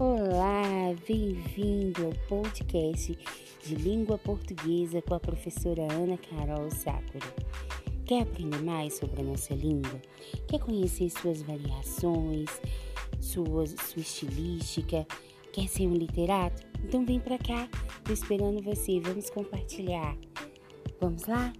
Olá, bem-vindo ao podcast de língua portuguesa com a professora Ana Carol Sakura. Quer aprender mais sobre a nossa língua? Quer conhecer suas variações, sua, sua estilística? Quer ser um literato? Então vem pra cá, tô esperando você, vamos compartilhar. Vamos lá?